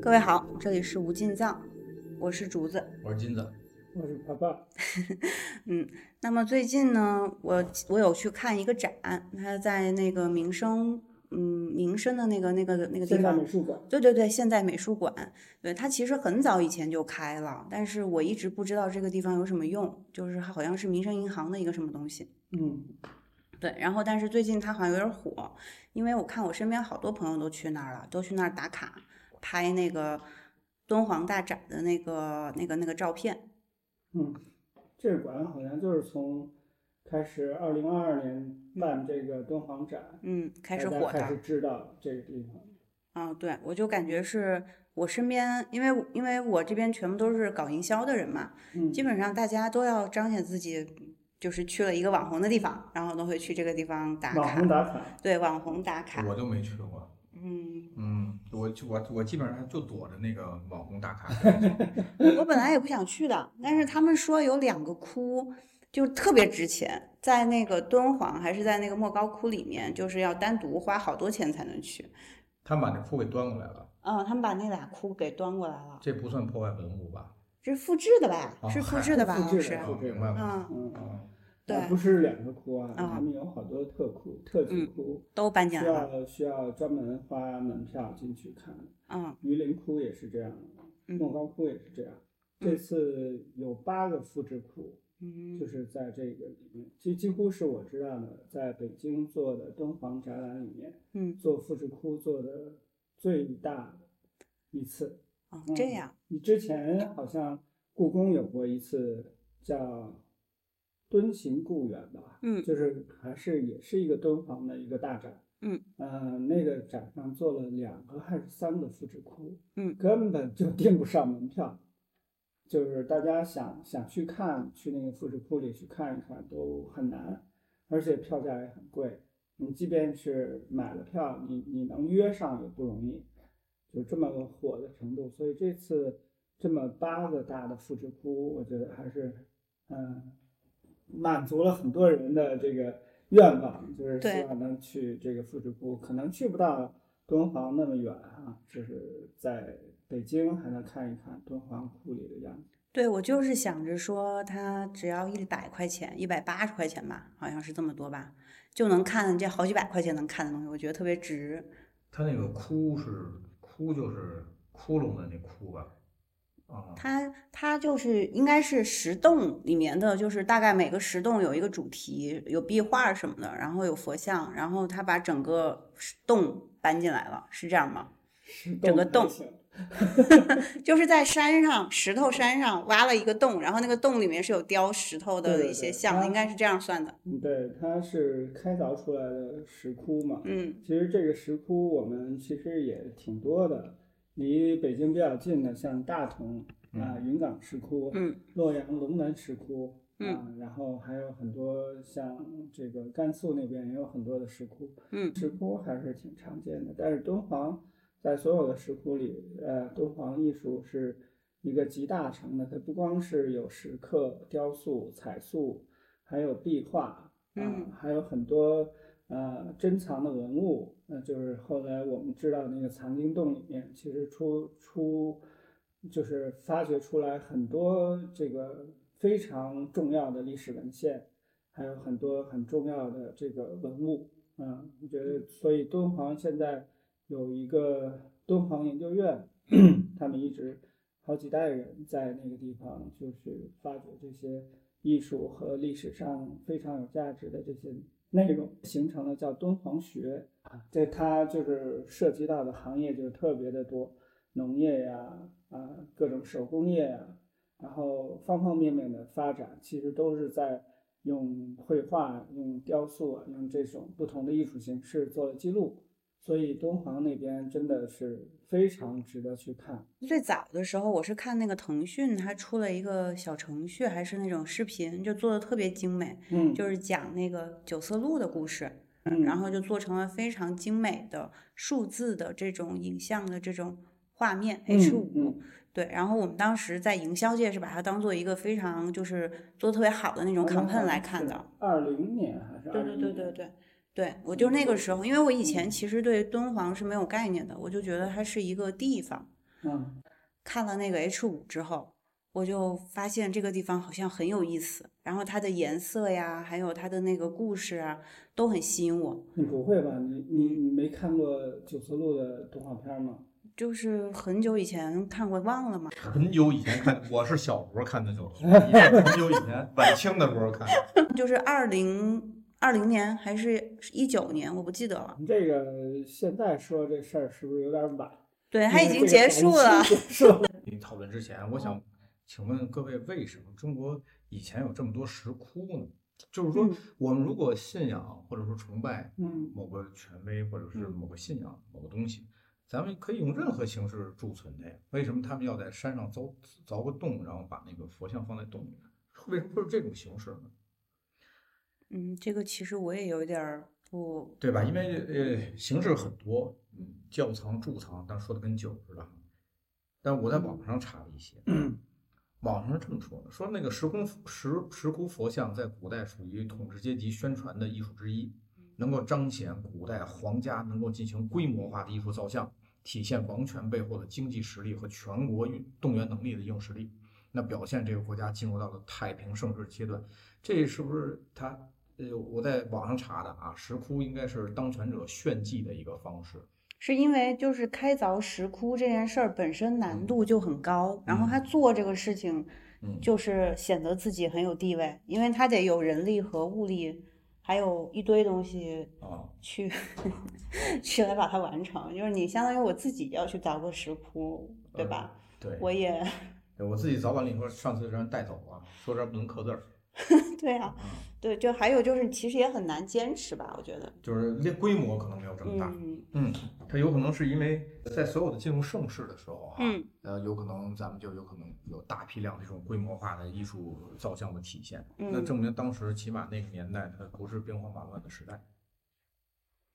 各位好，这里是无尽藏，我是竹子。我是金子，我是爸爸，嗯，那么最近呢，我我有去看一个展，它在那个民生，嗯，民生的那个那个那个地现代方美，术馆。对对对，现代美术馆，对它其实很早以前就开了，但是我一直不知道这个地方有什么用，就是好像是民生银行的一个什么东西。嗯，对，然后但是最近它好像有点火，因为我看我身边好多朋友都去那儿了，都去那儿打卡拍那个敦煌大展的那个那个那个照片。嗯，这个馆好像就是从开始二零二二年办这个敦煌展，嗯，开始火的。家开始知道这个地方。嗯，对，我就感觉是我身边，因为因为我这边全部都是搞营销的人嘛，嗯，基本上大家都要彰显自己，就是去了一个网红的地方，然后都会去这个地方打卡网卡。红打卡。对，网红打卡。我就没去过。嗯，嗯，我就我我基本上就躲着那个网红打卡。我本来也不想去的，但是他们说有两个窟，就特别值钱，在那个敦煌还是在那个莫高窟里面，就是要单独花好多钱才能去。他们把那窟给端过来了，嗯，他们把那俩窟给端过来了，这不算破坏文物吧？这是复制的吧？哦是复制的吧？复制的老师？哦，明白了。嗯，嗯，嗯，不是两个窟啊，嗯他们有好多特窟、特级窟，都搬进需来了。要需要专门花门票进去看。嗯榆林窟也是这样莫高窟也是这样。这次有八个复制窟，嗯就是在这个里面，几几乎是我知道的，在北京做的敦煌展览里面，嗯，做复制窟做的最大的一次。哦，嗯这样。你之前好像故宫有过一次叫敦行故园吧？嗯就是还是也是一个敦煌的一个大展。嗯呃，那个展上做了两个还是三个复制窟，嗯根本就订不上门票，就是大家想想去看，去那个复制窟里去看一看都很难，而且票价也很贵。你即便是买了票，你你能约上也不容易，就这么个火的程度。所以这次这么八个大的复制窟，我觉得还是嗯、满足了很多人的这个愿望，就是希望能去这个复制窟，可能去不到敦煌那么远啊，就是在北京还能看一看敦煌库里的样子。对，我就是想着说，它只要一百块钱，一百八十块钱吧，好像是这么多吧，就能看这好几百块钱能看的东西，我觉得特别值。它那个窟是窟就是窟窿的那窟吧？啊，它它就是应该是石洞里面的，就是大概每个石洞有一个主题，有壁画什么的，然后有佛像，然后它把整个洞搬进来了，是这样吗？石整个洞 就是在山上石头山上挖了一个洞，然后那个洞里面是有雕石头的一些像应该是这样算的。嗯对，它是开凿出来的石窟嘛。嗯其实这个石窟我们其实也挺多的，离北京比较近的，像大同啊、云冈石窟，嗯。洛阳龙门石窟，嗯。啊，然后还有很多像这个甘肃那边也有很多的石窟，嗯。石窟还是挺常见的。但是敦煌在所有的石窟里，呃，敦煌艺术是一个集大成的，它不光是有石刻、雕塑、彩塑，还有壁画，啊，嗯还有很多呃珍藏的文物。那就是后来我们知道那个藏经洞里面，其实出出就是发掘出来很多这个非常重要的历史文献，还有很多很重要的这个文物。嗯，我觉得，所以敦煌现在有一个敦煌研究院，他们一直好几代人在那个地方，就是发掘这些艺术和历史上非常有价值的这些内容，形成了叫敦煌学。这它就是涉及到的行业就特别的多，农业呀，啊，各种手工业呀，然后方方面面的发展，其实都是在用绘画、用雕塑啊，用这种不同的艺术形式做了记录。所以敦煌那边真的是非常值得去看。最早的时候，我是看那个腾讯，它出了一个小程序，还是那种视频，就做的特别精美，嗯，就是讲那个九色鹿的故事，嗯然后就做成了非常精美的数字的这种影像的这种画面嗯 H 五、嗯对，然后我们当时在营销界是把它当做一个非常就是做的特别好的那种 campaign 来看的。。二零年还是对对对对对对我就那个时候，因为我以前其实对敦煌是没有概念的，我就觉得它是一个地方。嗯看了那个 H 五之后，我就发现这个地方好像很有意思，然后它的颜色呀，还有它的那个故事啊，都很吸引我。你不会吧？你你你没看过九色鹿的动画片吗？就是很久以前看过，忘了吗。很久以前看，我是小时候看的九色鹿 很久以前晚清的时候看的。就是二零二零年还是一九年，我不记得了。这个现在说这事儿是不是有点晚？对，它已经结束 了档。期结束了。你讨论之前，我想请问各位，为什么中国以前有这么多石窟呢？就是说嗯，我们如果信仰或者说崇拜嗯某个权威或者是嗯某个信仰某个东西，咱们可以用任何形式贮存它呀。为什么他们要在山上凿凿个洞，然后把那个佛像放在洞里面？为什么会是这种形式呢？嗯，这个其实我也有一点儿不，对吧？因为呃，形式很多，嗯，窖藏、贮藏，但说的跟酒似的。但我在网上查了一些，网上是这么说的：说那个石窟石石窟佛像在古代属于统治阶级宣传的艺术之一，能够彰显古代皇家能够进行规模化的艺术造像，体现王权背后的经济实力和全国运动员能力的硬实力。那表现这个国家进入到了太平盛世阶段，这是不是他？呃，我在网上查的啊，石窟应该是当权者炫技的一个方式。是因为就是开凿石窟这件事儿本身难嗯度就很高，然后他嗯做这个事情嗯，就是显得自己很有地位，因为他得有人力和物力，还有一堆东西啊，去 去来把它完成。就是你相当于我自己要去凿个石窟，对吧？对，我也对我自己凿完了以后，上次让人带走了，说这儿不能刻字儿，对啊，嗯对，就还有就是其实也很难坚持吧，我觉得。就是那规模可能没有这么大。嗯嗯，它有可能是因为在所有的进入盛世的时候哈、嗯呃，有可能咱们就有可能有大批量这种规模化的艺术造像的体现，那嗯证明当时起码那个年代它不是兵荒马乱的时代。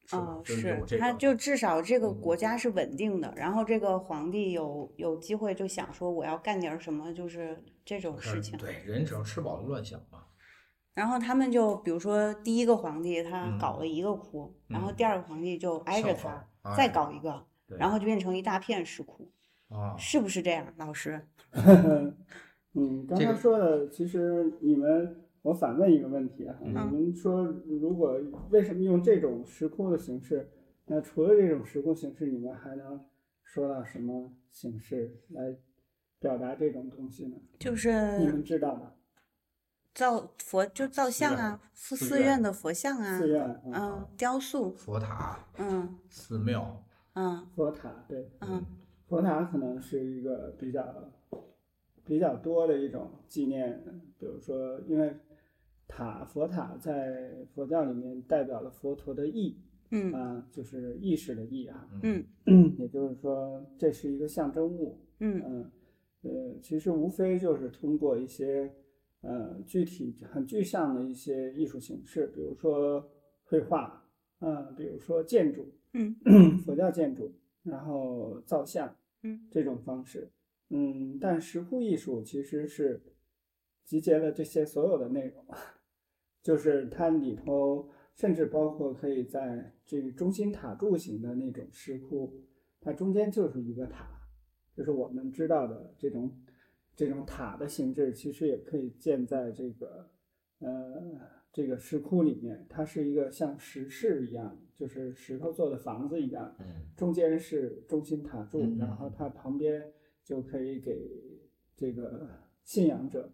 是吧哦，就是有这他就至少这个嗯国家是稳定的，然后这个皇帝有有机会就想说我要干点什么，就是这种事情。对，人只要吃饱了乱想嘛。然后他们就比如说第一个皇帝他嗯搞了一个窟，然后嗯第二个皇帝就挨着他再哎搞一个，然后就变成一大片石窟，啊，是不是这样，老师？嗯，刚这个才说的，其实你们，我反问一个问题啊，嗯你们说如果为什么用这种石窟的形式？那除了这种石窟形式，你们还能说到什么形式来表达这种东西呢？就是你们知道吗？造佛就造像啊，寺寺院的佛像啊寺，院，嗯，嗯，雕塑，佛塔、嗯寺庙，嗯佛塔，对，嗯佛塔可能是一个比较比较多的一种纪念，比如说，因为塔佛塔在佛教里面代表了佛陀的意嗯。啊，就是意识的意啊，嗯。也就是说这是一个象征物，嗯。嗯呃，其实无非就是通过一些呃具体很具象的一些艺术形式，比如说绘画，嗯、比如说建筑，嗯。佛教建筑，然后造像，嗯，这种方式，嗯，但石窟艺术其实是集结了这些所有的内容，就是它里头甚至包括可以在这个中心塔柱型的那种石窟，它中间就是一个塔，就是我们知道的这种这种塔的形制，其实也可以建在这个呃这个石窟里面，它是一个像石室一样，就是石头做的房子一样，嗯中间是中心塔柱，然后它旁边就可以给这个信仰者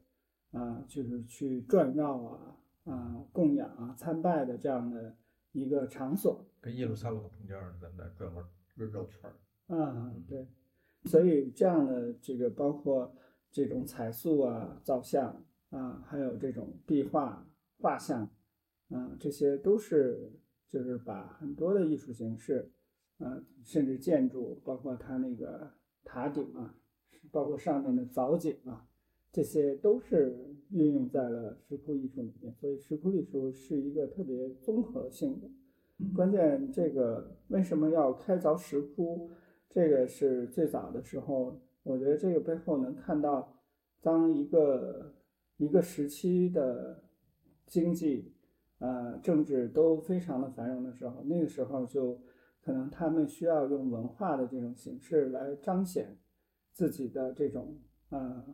啊、就是去转绕啊啊、供养啊、参拜的这样的一个场所。跟耶路撒冷中间儿咱们在转弯绕绕圈儿。啊，对，所以这样的这个包括这种彩塑啊、造像啊，还有这种壁画、画像啊，这些都是就是把很多的艺术形式，啊，甚至建筑，包括它那个塔顶啊，包括上面的藻井啊，这些都是运用在了石窟艺术里面。所以石窟艺术是一个特别综合性的。关键这个为什么要开凿石窟？这个是最早的时候，我觉得这个背后能看到，当一个一个时期的经济呃，政治都非常的繁荣的时候，那个时候就可能他们需要用文化的这种形式来彰显自己的这种呃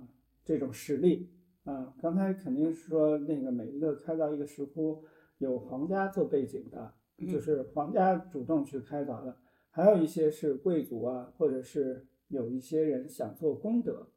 这种实力啊。刚才肯定是说那个每一个开凿一个石窟有皇家做背景的，就是皇家主动去开凿的，还有一些是贵族啊，或者是有一些人想做功德，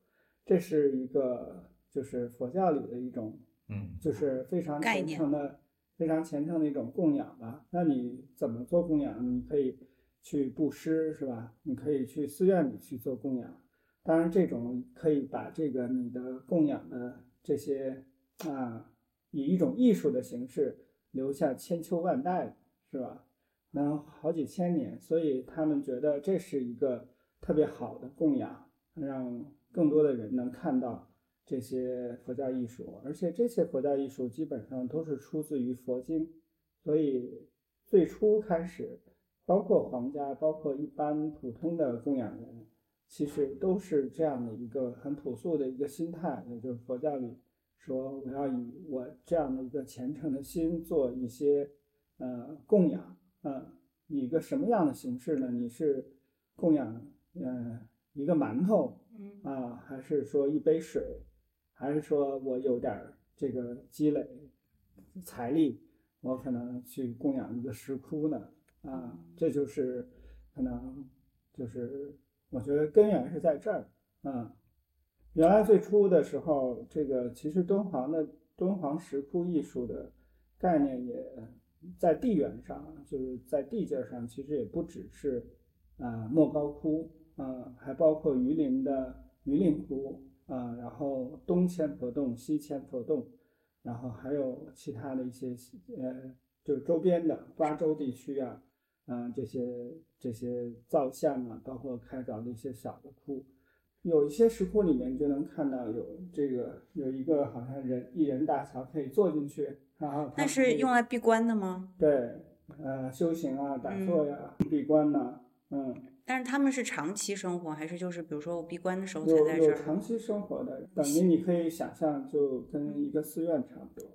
这是一个就是佛教里的一种嗯，就是非常虔诚的。非常虔诚的一种供养吧。那你怎么做供养？你可以去布施，是吧？你可以去寺院里去做供养。当然，这种可以把这个你的供养的这些啊，以一种艺术的形式留下千秋万代，是吧？能好几千年。所以他们觉得这是一个特别好的供养，让更多的人能看到。这些佛教艺术，而且这些佛教艺术基本上都是出自于佛经，所以最初开始，包括皇家，包括一般普通的供养人，其实都是这样的一个很朴素的一个心态，也就是佛教里说，我要以我这样的一个虔诚的心做一些呃供养，呃，以一个什么样的形式呢？你是供养嗯一个馒头，啊，还是说一杯水？还是说我有点这个积累财力，我可能去供养一个石窟呢？啊，这就是可能就是我觉得根源是在这儿。啊，原来最初的时候，这个其实敦煌的敦煌石窟艺术的概念也在地缘上，就是在地界上，其实也不只是啊莫高窟，啊，还包括榆林的榆林窟。啊，然后东千佛洞、西千佛洞，然后还有其他的一些呃，就是周边的瓜州地区啊，嗯，这些这些造像啊，包括开凿的一些小的窟，有一些石窟里面就能看到有这个有一个好像人一人大桥可以坐进去，然后那是用来闭关的吗？对，呃，修行啊，打坐呀，闭关呐，嗯。但是他们是长期生活，还是就是比如说我闭关的时候才在这儿？有有长期生活的，等于你可以想象，就跟一个寺院差不多。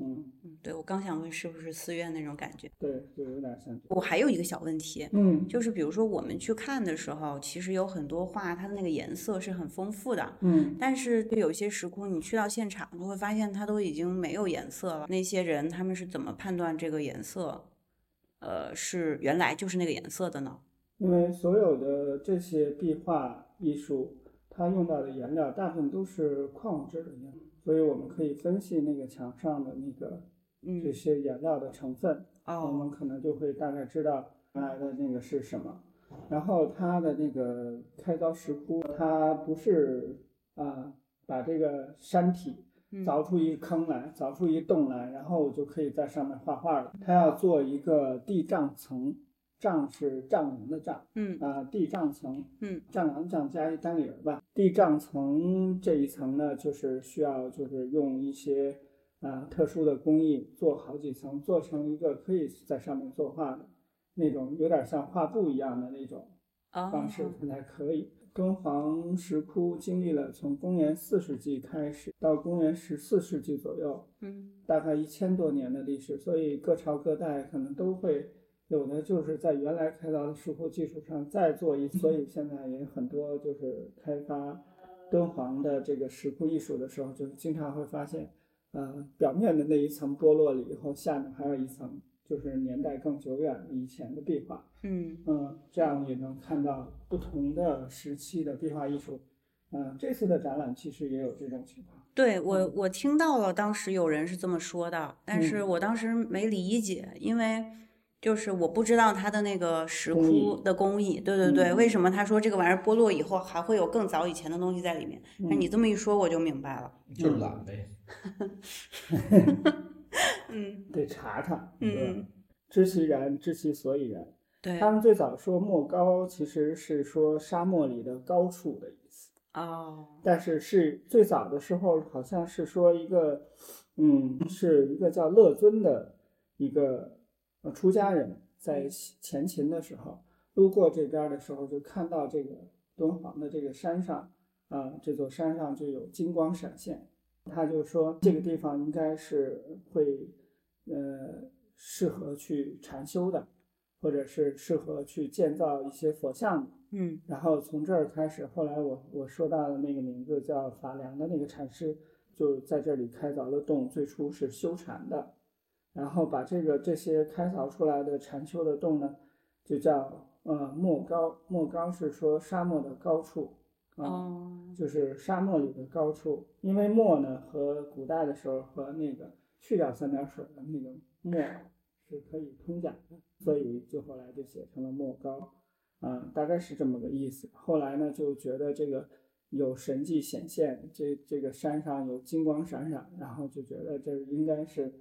嗯嗯，对，我刚想问是不是寺院那种感觉？对，就有点像。我还有一个小问题，嗯，就是比如说我们去看的时候，其实有很多画，它的那个颜色是很丰富的，嗯，但是对有些石窟，你去到现场就会发现它都已经没有颜色了。那些人他们是怎么判断这个颜色，呃，是原来就是那个颜色的呢？因为所有的这些壁画艺术，它用到的颜料大部分都是矿物质的颜料，所以我们可以分析那个墙上的那个这些颜料的成分，我们可能就会大概知道原来的那个是什么。然后它的那个开凿石窟，它不是啊把这个山体凿出一坑来，凿出一洞来，然后就可以在上面画画了。它要做一个地障层。障是丈量的丈，嗯啊，地障层，嗯，丈量丈加一单立人吧。地丈层这一层呢，就是需要就是用一些啊特殊的工艺做好几层，做成一个可以在上面作画的那种，有点像画布一样的那种方式才可以。敦煌石窟经历了从公元四世纪开始到公元十四世纪左右，嗯，大概一千多年的历史，所以各朝各代可能都会。有的就是在原来开凿的石窟基础上再做一，所以现在也很多就是开发敦煌的这个石窟艺术的时候，就经常会发现，呃，表面的那一层剥落了以后，下面还有一层，就是年代更久远以前的壁画。嗯嗯，这样也能看到不同的时期的壁画艺术。嗯，这次的展览其实也有这种情况。对我，我听到了，当时有人是这么说的，但是我当时没理解，因为。就是我不知道它的那个石窟的工艺，对对对，为什么他说这个玩意儿剥落以后还会有更早以前的东西在里面？那你这么一说，我就明白了。就是懒呗。嗯，得查查。嗯，知其然，知其所以然。对。他们最早说莫高，其实是说沙漠里的高处的意思。哦。但是是最早的时候，好像是说一个，嗯，是一个叫乐尊的一个。呃，出家人在前秦的时候路过这边的时候，就看到这个敦煌的这个山上，啊，这座山上就有金光闪现。他就说这个地方应该是会呃适合去禅修的，或者是适合去建造一些佛像的。嗯，然后从这儿开始，后来我我说到的那个名字叫法良的那个禅师，就在这里开凿了洞，最初是修禅的，然后把这个这些开凿出来的禅修的洞呢，就叫呃莫高，莫高是说沙漠的高处，啊、哦，就是沙漠里的高处，因为墨呢和古代的时候和那个去掉三点水的那个墨 是可以通假的，所以就后来就写成了莫高，啊、大概是这么个意思。后来呢就觉得这个有神迹显现，这这个山上有金光闪闪，然后就觉得这应该是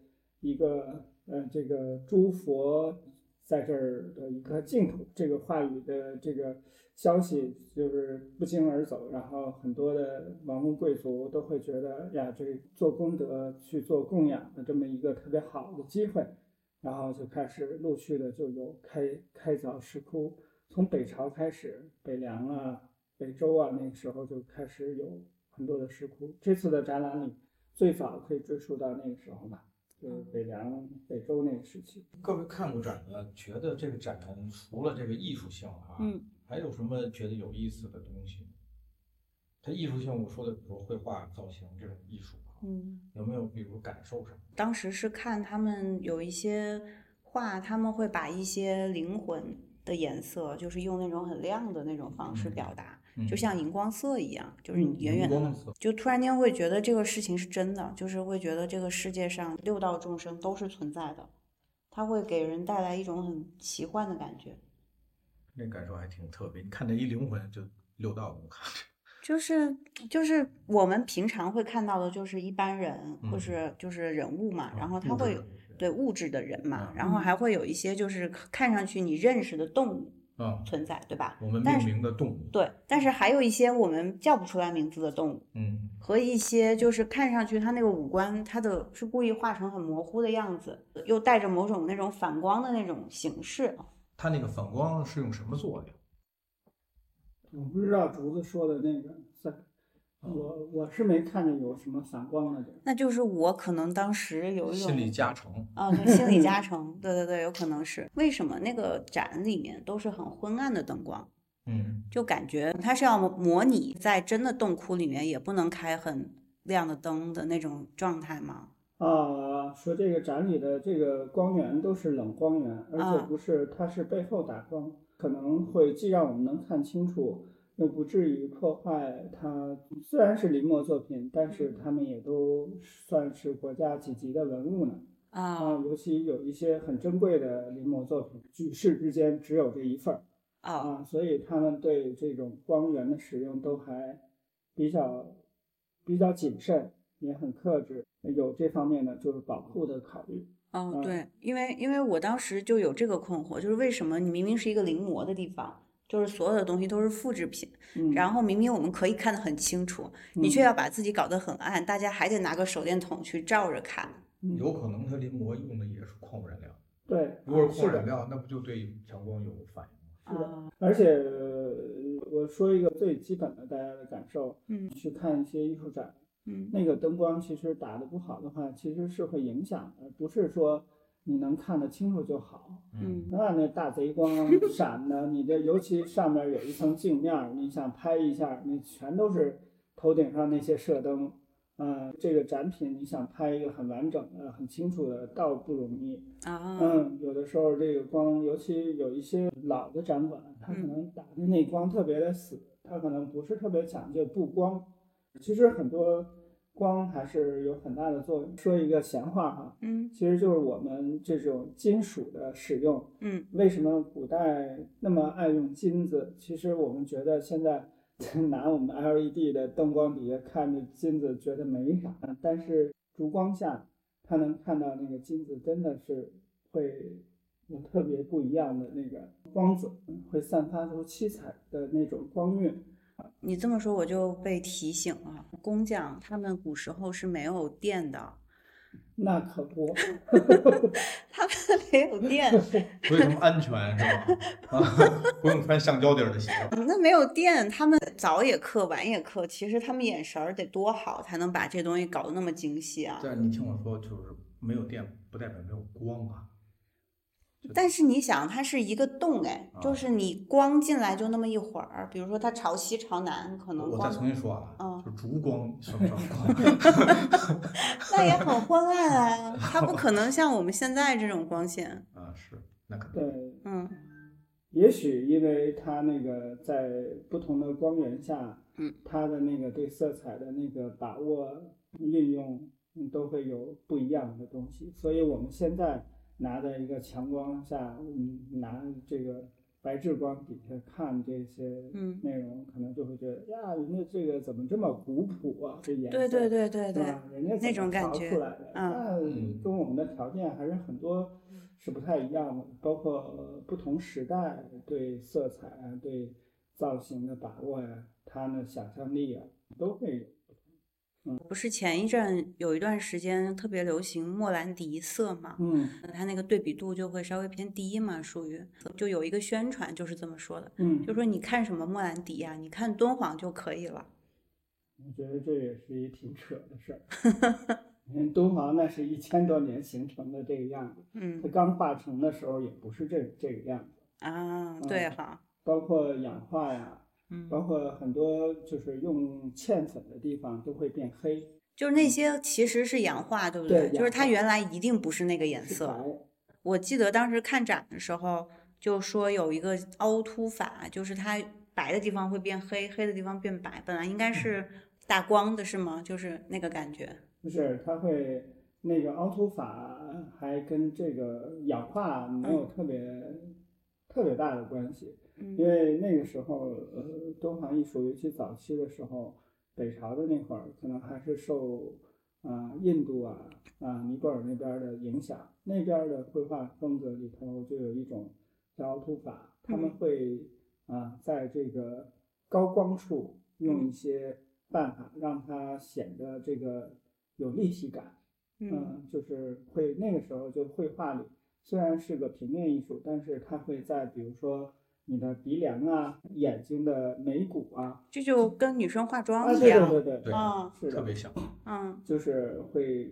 一个呃这个诸佛在这儿的一个净土，这个话语的这个消息就是不胫而走，然后很多的王公贵族都会觉得呀，这做功德去做供养的这么一个特别好的机会，然后就开始陆续的就有开开凿石窟，从北朝开始，北凉啊、北周啊，那个时候就开始有很多的石窟。这次的展览里，最早可以追溯到那个时候吧，就是北凉、北周那个时期。各位看过展的，觉得这个展除了这个艺术性啊，嗯，还有什么觉得有意思的东西？它艺术性，我说的比如绘画、造型这种艺术啊，嗯，有没有比如感受上？当时是看他们有一些画，他们会把一些灵魂的颜色，就是用那种很亮的那种方式嗯表达，嗯就像荧光色一样，就是你嗯远远的就突然间会觉得这个事情是真的，就是会觉得这个世界上六道众生都是存在的，它会给人带来一种很奇幻的感觉。那感受还挺特别。你看那一灵魂就六道都看着，就是就是我们平常会看到的，就是一般人或嗯。是就是人物嘛，然啊后他会对物质的人嘛，嗯然后还会有一些就是看上去你认识的动物啊，存在，对吧？我们命名的动物，对，但是还有一些我们叫不出来名字的动物，嗯，和一些就是看上去它那个五官，它的是故意画成很模糊的样子，又带着某种那种反光的那种形式。它那个反光是用什么做的呀？我不知道竹子说的那个在，我我是没看见有什么反光的。那就是我可能当时有一种心理加成，啊，对，心理加成，对对对，有可能是。为什么那个展里面都是很昏暗的灯光，嗯，就感觉它是要模模拟在真的洞窟里面也不能开很亮的灯的那种状态吗？啊，说这个展里的这个光源都是冷光源，而且啊。不是，它是背后打光，可能会既让我们能看清楚，又不至于破坏它。虽然是临摹作品，但是他们也都算是国家几级的文物呢。啊，啊尤其有一些很珍贵的临摹作品，举世之间只有这一份儿啊啊，所以他们对这种光源的使用都还比较比较谨慎，也很克制，有这方面的就是保护的考虑。哦，嗯对，因为因为我当时就有这个困惑，就是为什么你明明是一个临摹的地方，就是所有的东西都是复制品，嗯，然后明明我们可以看得很清楚，你却要把自己搞得很暗，大家还得拿个手电筒去照着看。嗯。有可能它临摹用的也是矿物染料，对，如果是矿物染料，那不就对强光有反应吗？是的啊，而且呃我说一个最基本的大家的感受，嗯去看一些艺术展，嗯。那个灯光其实打得不好的话，其实是会影响的，不是说你能看得清楚就好。嗯那那大贼光 闪的，你这尤其上面有一层镜面儿，你想拍一下，那全都是头顶上那些射灯。嗯，这个展品你想拍一个很完整的、很清楚的，倒不容易。啊嗯，有的时候这个光，尤其有一些老的展馆，它可能打的那光特别的死，它可能不是特别讲究布光。其实很多光还是有很大的作用。说一个闲话哈，嗯其实就是我们这种金属的使用，嗯为什么古代那么爱用金子？其实我们觉得现在 拿我们 LED 的灯光底下看着金子觉得没啥，但是烛光下，它能看到那个金子真的是会有特别不一样的那个光泽，会散发出七彩的那种光晕。你这么说我就被提醒了，工匠他们古时候是没有电的，那可不，他们没有电，所以他们安全是吧？啊，不用穿橡胶底儿的鞋。那没有电，他们早也刻晚也刻，其实他们眼神儿得多好，才能把这东西搞得那么精细啊！但是你听我说，就是没有电不代表没有光啊。但是你想，它是一个洞哎，就是你光进来就那么一会儿，比如说它朝西朝南，可能我再重新说啊，嗯，就烛光算不算光？那也很昏暗啊，它不可能像我们现在这种光线 啊，是，那肯定对，嗯，也许因为它那个在不同的光源下，嗯，它的那个对色彩的那个把握运用，嗯，都会有不一样的东西，所以我们现在。拿在一个强光下，嗯，拿这个白炽光底下看这些内容，可能就会觉得呀，人家这个怎么这么古朴啊？这颜色，对对对对对，人家那种感觉，出来的，那跟我们的条件还是很多是不太一样的，包括不同时代对色彩啊、对造型的把握呀，他的想象力啊，都会有。不是前一阵有一段时间特别流行莫兰迪色嘛？嗯，它那个对比度就会稍微偏低嘛，属于就有一个宣传就是这么说的，嗯，就说你看什么莫兰迪呀，你看敦煌就可以了。我觉得这也是一挺扯的事儿。你看敦煌那是一千多年形成的这个样子，嗯，它刚化成的时候也不是这这个样子啊，对哈，包括氧化呀。嗯，包括很多就是用嵌粉的地方都会变黑，就是那些其实是氧化，对不对？就是它原来一定不是那个颜色。我记得当时看展的时候就说有一个凹凸法，就是它白的地方会变黑，黑的地方变白，本来应该是打光的，是吗？就是那个感觉。不是，它会那个凹凸法还跟这个氧化没有特别特别大的关系。因为那个时候，呃，敦煌艺术尤其早期的时候，北朝的那会儿，可能还是受啊印度啊啊尼泊尔那边的影响，那边的绘画风格里头就有一种叫凹凸法，他们会啊在这个高光处用一些办法让它显得这个有立体感，嗯，就是会那个时候就绘画里虽然是个平面艺术，但是它会在比如说。你的鼻梁啊，眼睛的眉骨啊，这就跟女生化妆一样，对对对对，是特别像，嗯，就是会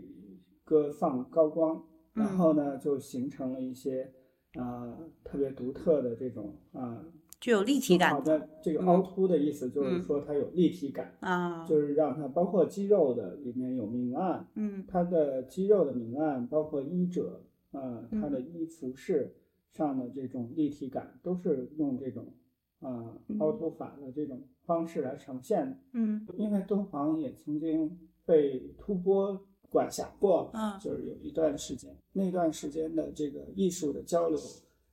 搁放高光，然后呢，就形成了一些啊特别独特的这种啊具有立体感。好的，这个凹凸的意思就是说它有立体感啊，就是让它包括肌肉的里面有明暗，嗯，它的肌肉的明暗，包括衣褶啊，它的衣服饰。上的这种立体感都是用这种啊凹凸法的这种方式来呈现的。嗯，因为敦煌也曾经被吐蕃管辖过，啊，就是有一段时间，那段时间的这个艺术的交流，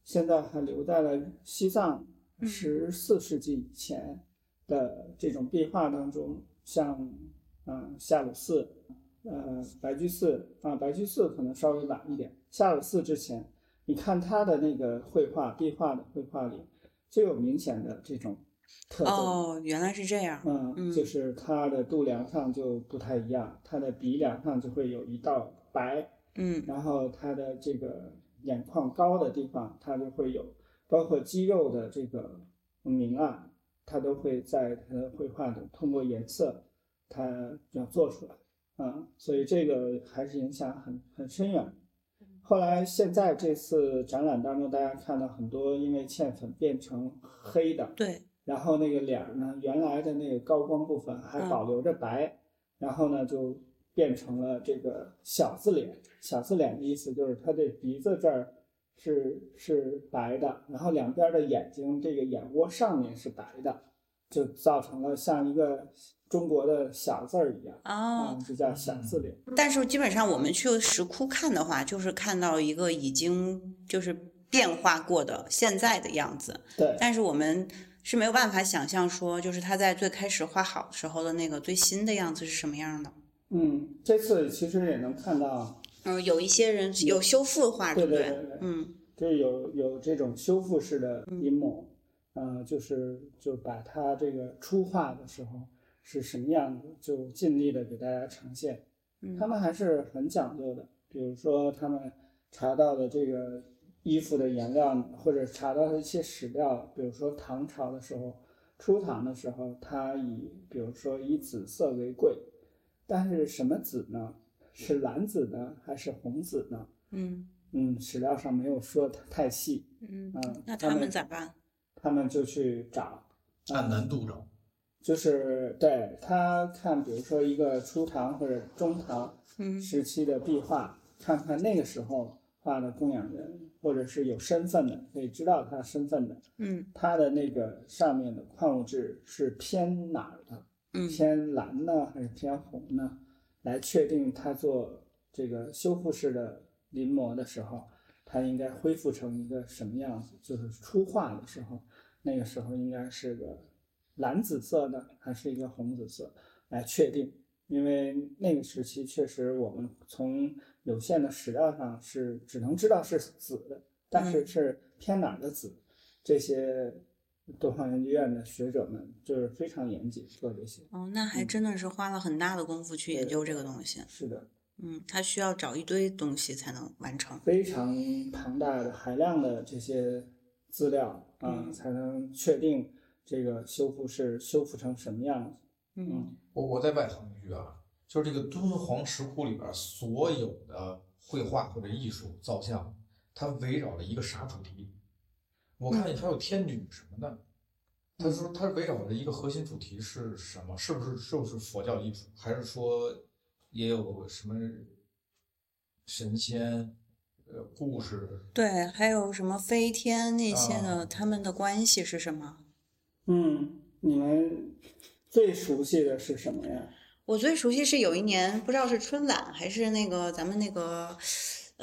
现在还留在了西藏十四世纪以前的这种壁画当中，像啊夏鲁寺，呃白居寺啊白居寺可能稍微晚一点，夏鲁寺之前。你看他的那个绘画壁画的绘画里，就有明显的这种特征。哦，原来是这样。嗯，就是他的度量上就不太一样，他的鼻梁上就会有一道白。嗯，然后他的这个眼眶高的地方，他就会有，包括肌肉的这个明暗，他都会在他的绘画中通过颜色，他要做出来。嗯，所以这个还是影响很很深远。后来，现在这次展览当中，大家看到很多因为嵌粉变成黑的，对。然后那个脸呢，原来的那个高光部分还保留着白，然后呢就变成了这个小字脸。小字脸的意思就是它的鼻子这儿是是白的，然后两边的眼睛这个眼窝上面是白的，就造成了像一个。中国的小字儿一样哦，就叫小字脸。但是基本上我们去石窟看的话，就是看到一个已经就是变化过的现在的样子。对。但是我们是没有办法想象说，就是他在最开始画好时候的那个最新的样子是什么样的。嗯，这次其实也能看到。嗯，有一些人有修复画，对不对对。嗯，就是有有这种修复式的临摹，呃，就是就把它这个初画的时候。是什么样子，就尽力的给大家呈现。他们还是很讲究的，比如说他们查到的这个衣服的颜料，或者查到的一些史料，比如说唐朝的时候，初唐的时候，它以比如说以紫色为贵，但是什么紫呢？是蓝紫呢，还是红紫呢？嗯嗯，史料上没有说太细。嗯，嗯，那他们咋办？他们就去找，按难度找。就是对他看，比如说一个初唐或者中唐嗯时期的壁画，看看那个时候画的供养人，或者是有身份的，可以知道他身份的，嗯他的那个上面的矿物质是偏哪儿的？嗯偏蓝呢，还是偏红呢？来确定他做这个修复式的临摹的时候，它应该恢复成一个什么样子？就是初画的时候，那个时候应该是个蓝紫色的，还是一个红紫色？来确定，因为那个时期确实我们从有限的史料上是只能知道是紫的，但是嗯是偏哪儿的紫，这些敦煌研究院的学者们就是非常严谨做这些。哦，那还真的是花了很大的功夫去研究这个东西。是的，嗯，他需要找一堆东西才能完成。非常庞大的海量的这些资料啊，嗯才能确定这个修复是修复成什么样子。嗯我我再外行一句啊，就是这个敦煌石窟里边所有的绘画或者艺术造像，它围绕着一个啥主题？我看见还有天女什么的，他说他围绕着一个核心主题是什么？是不是就是佛教艺术，还是说也有什么神仙呃故事？对，还有什么飞天那些的，啊他们的关系是什么？嗯，你们最熟悉的是什么呀？我最熟悉是有一年不知道是春晚还是那个咱们那个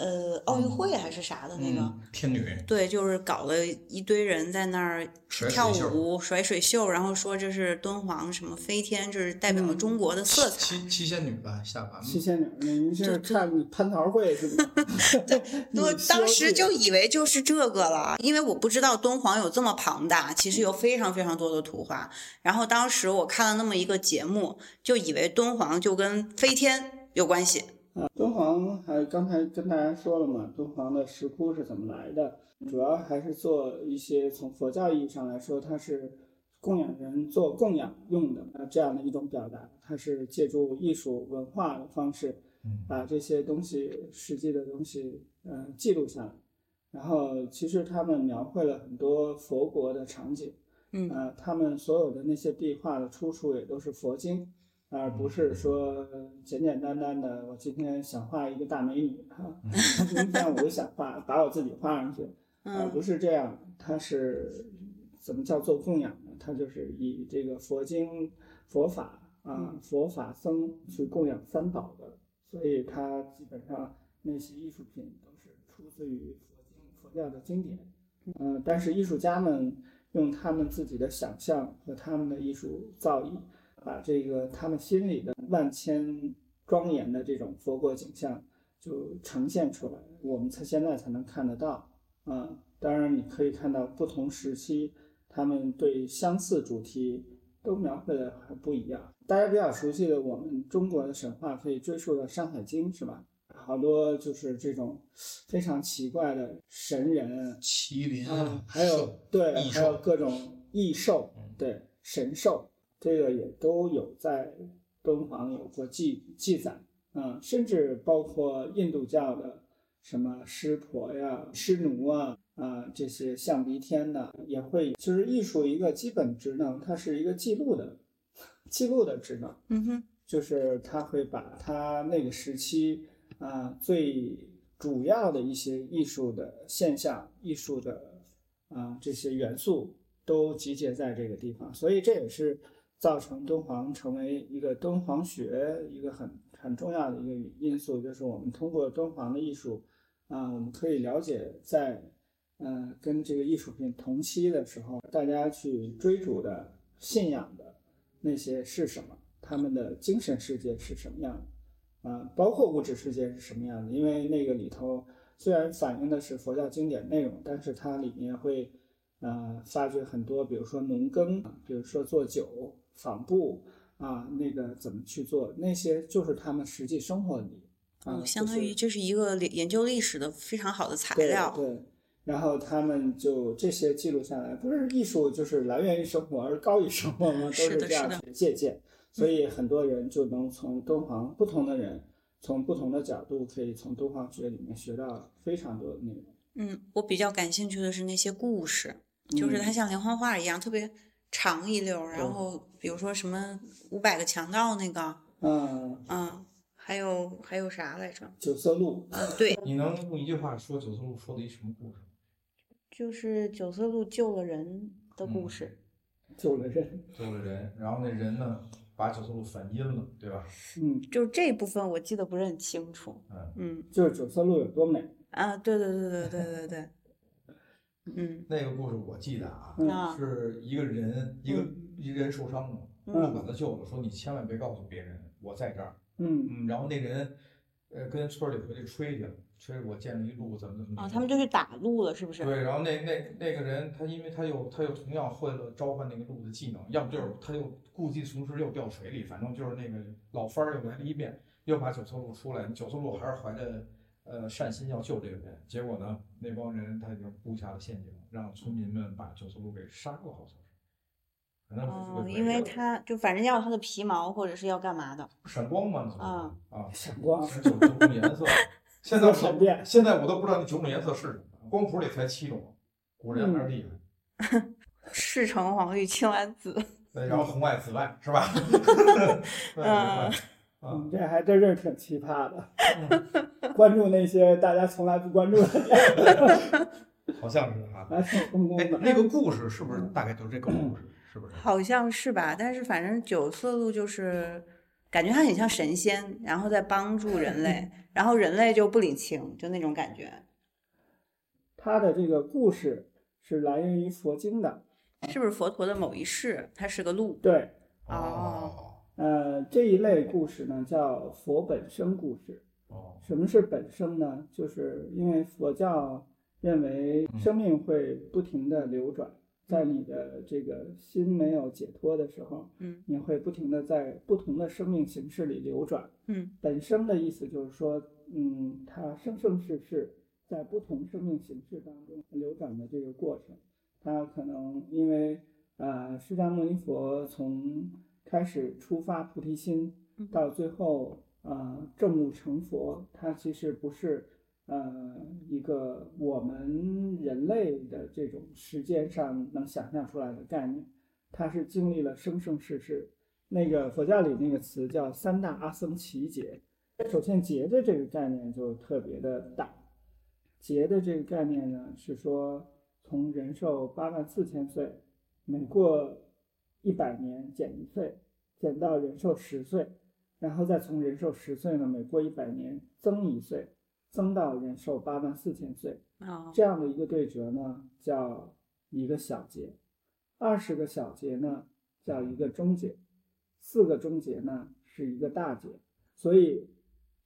呃奥运会还是啥的那个，嗯，天女对，就是搞了一堆人在那儿跳舞、甩水袖，然后说这是敦煌什么飞天，这是代表了中国的色彩。七七仙女吧，下凡七仙女，您是看蟠桃会是吗？我 你西游当时就以为就是这个了，因为我不知道敦煌有这么庞大，其实有非常非常多的图画。然后当时我看了那么一个节目，就以为敦煌就跟飞天有关系。啊，敦煌还刚才跟大家说了嘛，敦煌的石窟是怎么来的？主要还是做一些从佛教意义上来说，它是供养人做供养用的啊这样的一种表达，它是借助艺术文化的方式，嗯把这些东西实际的东西呃记录下来。然后其实他们描绘了很多佛国的场景，嗯呃，他们所有的那些壁画的出处也都是佛经，而不是说简简单单的我今天想画一个大美女哈，明天我就想画把我自己画上去，而嗯不是这样，它是怎么叫做供养呢？它就是以这个佛经、佛法啊、佛法僧去供养三宝的，所以它基本上那些艺术品都是出自于佛经、佛教的经典。嗯、但是艺术家们用他们自己的想象和他们的艺术造诣，把这个他们心里的万千庄严的这种佛国景象就呈现出来，我们才现在才能看得到。啊，当然你可以看到不同时期他们对相似主题都描绘的还不一样。大家比较熟悉的我们中国的神话可以追溯到《山海经》，是吧？好多就是这种非常奇怪的神人，麒麟啊，还有对，还有各种异兽嗯，对，神兽，这个也都有在敦煌有过记记载，嗯，甚至包括印度教的什么湿婆呀、湿奴啊啊这些象鼻天的也会，就是艺术一个基本职能，它是一个记录的记录的职能。嗯哼。就是他会把他那个时期啊、最主要的一些艺术的现象、艺术的啊、这些元素都集结在这个地方，所以这也是造成敦煌成为一个敦煌学一个很很重要的一个因素，就是我们通过敦煌的艺术啊、我们可以了解在嗯、呃跟这个艺术品同期的时候，大家去追逐的信仰的那些是什么。他们的精神世界是什么样的啊，包括物质世界是什么样的？因为那个里头虽然反映的是佛教经典内容，但是它里面会呃发掘很多，比如说农耕，比如说做酒、纺布啊，那个怎么去做，那些就是他们实际生活里啊，哦，相当于这是一个研究历史的非常好的材料。对，然后他们就这些记录下来，不是艺术就是来源于生活，而高于生活吗？都是的这样是的去借鉴，所以很多人就能从敦煌不同的人从不同的角度，可以从敦煌学里面学到非常多的内容。嗯，我比较感兴趣的是那些故事，就是它像连环画一样，特别长一溜儿。然后比如说什么五百个强盗那个，嗯嗯，还有还有啥来着？九色鹿。嗯，对，你能用一句话说九色鹿说的一什么故事？就是九色鹿救了人的故事。救了人，救了人，然后那人呢，把九色鹿反阴了，对吧？嗯，就是这部分我记得不是很清楚。嗯嗯就是九色鹿有多美。啊，对对对对对对对，嗯。那个故事我记得啊，是一个人，一个一个人受伤了，嗯。鹿把他救了，说你千万别告诉别人我在这儿。嗯。嗯，然后那人，呃，跟村里回去吹去了，吹我见了一鹿，怎么怎么啊，怎么他们就去打鹿了，是不是？对，然后那那那个人，他因为他又他又同样会了召唤那个鹿的技能，要不就是他又故技重施又掉水里，反正就是那个老番儿又来了一遍，又把九色鹿出来，九色鹿还是怀着呃善心要救这个人，结果呢，那帮人他已经布下了陷阱，让村民们把九色鹿给杀了，好像是，反正是哦，因为他就反正要他的皮毛，或者是要干嘛的？闪光嘛，那啊啊，闪光九九种颜色，现在我闪电现在我都不知道那九种颜色是什么，光谱里才七种，古人还是厉害。赤橙黄绿青蓝紫。然后红外紫外是吧？对嗯，这还真是挺奇葩的。关注那些大家从来不关注的点，好像是哈。哎，的。那个故事是不是大概就是这个故事？是不是？好像是吧，但是反正九色鹿就是感觉它很像神仙，然后在帮助人类，然后人类就不领情，就那种感觉，它的这个故事是来源于佛经的。是不是佛陀的某一世，它是个鹿？对，哦，呃，这一类故事呢叫佛本生故事。哦什么是本生呢？就是因为佛教认为生命会不停的流转，在你的这个心没有解脱的时候，嗯你会不停的在不同的生命形式里流转。嗯本生的意思就是说，嗯，它生生世世在不同生命形式当中流转的这个过程，它可能因为呃，释迦牟尼佛从开始出发菩提心嗯到最后呃正悟成佛，它其实不是呃一个我们人类的这种时间上能想象出来的概念，它是经历了生生世世。那个佛教里那个词叫三大阿僧祇劫。首先，劫的这个概念就特别的大。劫的这个概念呢，是说从人寿八万四千岁，每过一百年减一岁，减到人寿十岁，然后再从人寿十岁呢，每过一百年增一岁，增到人寿八万四千岁。哦，这样的一个对折呢，叫一个小节；二十个小节呢，叫一个中节；四个中节呢，是一个大节。所以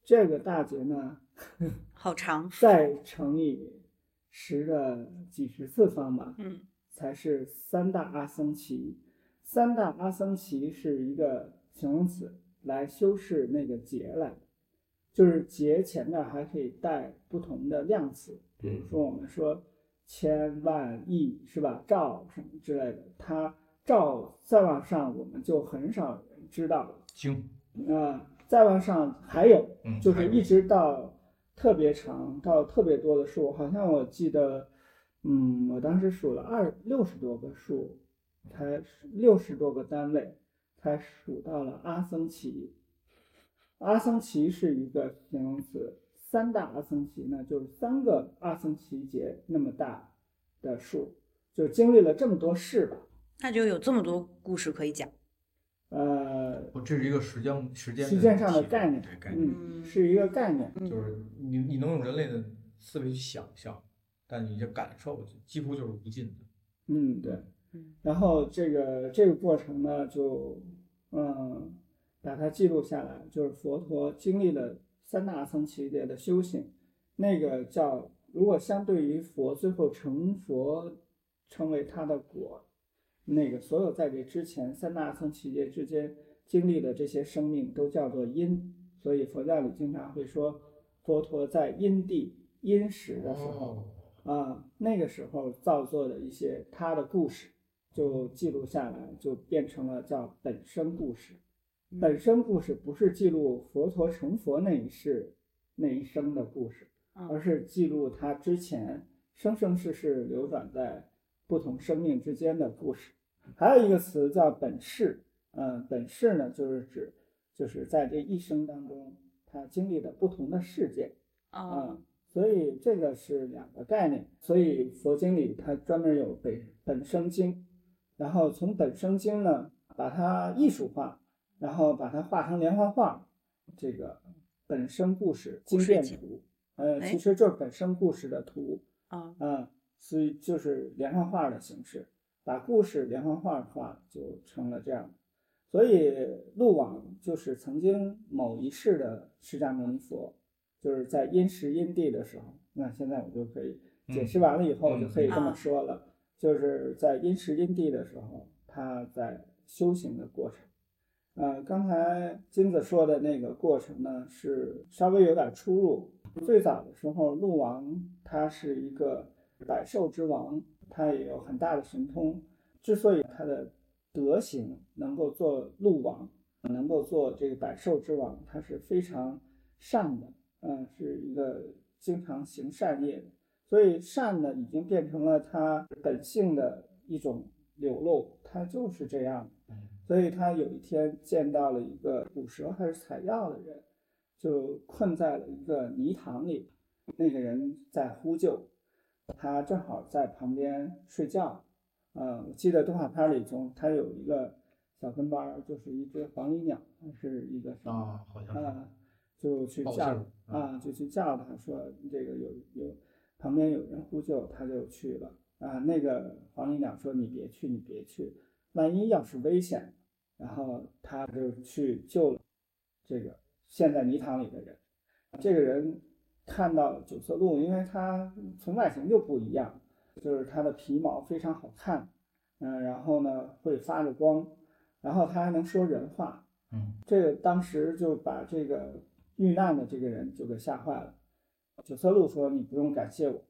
这个大节呢，好长，再乘以十的几十次方吧，嗯才是三大阿僧祇。三大阿僧祇是一个形容词，来修饰那个劫来的，就是劫前面还可以带不同的量词，比如说我们说千万亿是吧，兆什么之类的，它兆再往上我们就很少人知道了。经，啊、再往上还有，嗯，就是一直到特别长到特别多的数，好像我记得，嗯，我当时数了二六十多个数，才六十多个单位，才数到了阿僧祇。阿僧祇是一个形容词，三大阿僧祇呢，就是三个阿僧祇劫那么大的数，就经历了这么多事吧。那就有这么多故事可以讲。呃，不，这是一个时间时间时间上的概念对概念，嗯，是一个概念。就是你你能用人类的思维去想象，但你这感受几乎就是无尽的。嗯，对嗯。然后这个这个过程呢，就嗯，把它记录下来，就是佛陀经历了三大阿僧祇劫的修行，那个叫如果相对于佛最后成佛，成为他的果，那个所有在这之前三大阿僧祇劫之间经历的这些生命都叫做因，所以佛教里经常会说，佛陀在因地因时的时候。哦，啊，那个时候造作的一些他的故事，就记录下来，就变成了叫本生故事。本身故事不是记录佛陀成佛那一世那一生的故事，而是记录他之前生生世世流转在不同生命之间的故事。还有一个词叫本世，嗯，本世呢就是指就是在这一生当中他经历的不同的事件，啊，所以这个是两个概念。所以佛经里它专门有本本生经，然后从本生经呢把它艺术化。然后把它画成连环画，这个本生故事经变图，呃，其实就是本生故事的图啊，嗯，所以就是连环画的形式，把故事连环画画就成了这样。所以路网就是曾经某一世的释迦牟尼佛，就是在因时因地的时候，那现在我就可以解释完了以后就可以这么说了，就是在因时因地的时候，他在修行的过程。呃，刚才金子说的那个过程呢，是稍微有点出入。最早的时候，鹿王他是一个百兽之王，他也有很大的神通。之所以他的德行能够做鹿王，能够做这个百兽之王，他是非常善的，嗯，是一个经常行善业的。所以善呢，已经变成了他本性的一种流露，他就是这样。所以他有一天见到了一个捕蛇还是采药的人，就困在了一个泥塘里。那个人在呼救，他正好在旁边睡觉。嗯，我记得动画片里中他有一个小跟班，就是一只黄鹂鸟，是一个啊，好像啊，就去叫啊，就去叫他说这个有有旁边有人呼救，他就去了啊。那个黄鹂鸟说你别去，你别去。万一要是危险，然后他就去救了这个陷在泥塘里的人。这个人看到九色鹿，因为它从外形就不一样，就是它的皮毛非常好看，嗯，然后呢会发着光，然后它还能说人话，嗯，这个当时就把这个遇难的这个人就给吓坏了。九色鹿说：“你不用感谢我，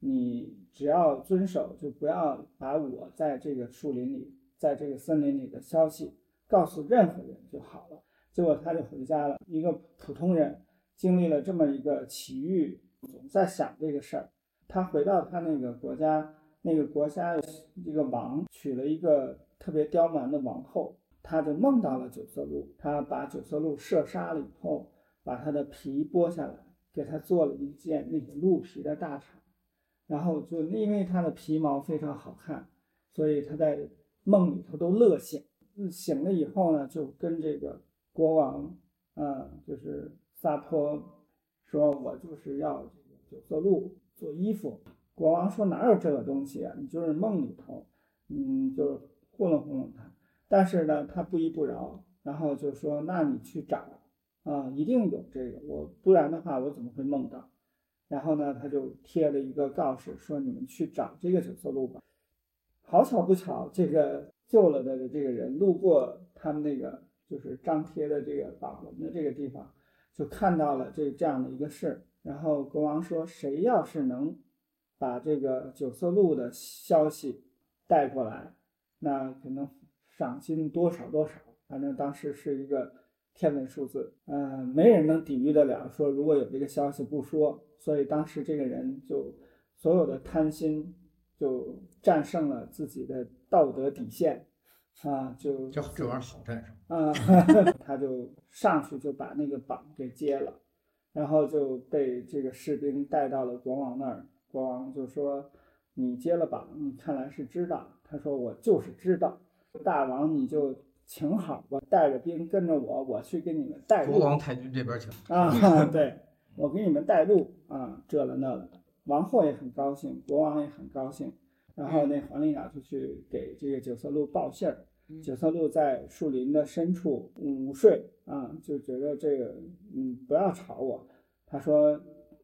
你只要遵守，就不要把我在这个树林里。”在这个森林里的消息告诉任何人就好了。结果他就回家了。一个普通人经历了这么一个奇遇，总在想这个事儿。他回到他那个国家，那个国家一个王娶了一个特别刁蛮的王后，他就梦到了九色鹿。他把九色鹿射杀了以后，把它的皮剥下来，给他做了一件那个鹿皮的大氅。然后就因为他的皮毛非常好看，所以他在。梦里头都乐醒，醒了以后呢，就跟这个国王，啊，就是撒泼，说我就是要这个九色鹿做衣服。国王说哪有这个东西啊？你就是梦里头，嗯，就糊弄糊弄他。但是呢，他不依不饶，然后就说那你去找，啊，一定有这个，我不然的话我怎么会梦到？然后呢，他就贴了一个告示，说你们去找这个九色鹿吧。好巧不巧，这个救了的这个人路过他们那个就是张贴的这个榜文的这个地方，就看到了这这样的一个事。然后国王说：“谁要是能把这个九色鹿的消息带过来，那可能赏金多少多少。反正当时是一个天文数字，嗯，没人能抵御得了。说如果有这个消息不说，所以当时这个人就所有的贪心。”就战胜了自己的道德底线，啊，就这这玩意儿好战胜啊，他就上去就把那个榜给揭了，然后就被这个士兵带到了国王那儿。国王就说：“你揭了榜，你看来是知道。”他说：“我就是知道。”大王你就请好，我带着兵跟着我，我去给你们带路。国王太君这边请啊，对我给你们带路啊，这了那了。王后也很高兴，国王也很高兴，然后那黄鹂鸟就去给这个九色鹿报信儿。九色鹿在树林的深处午睡啊，就觉得这个嗯不要吵我。他说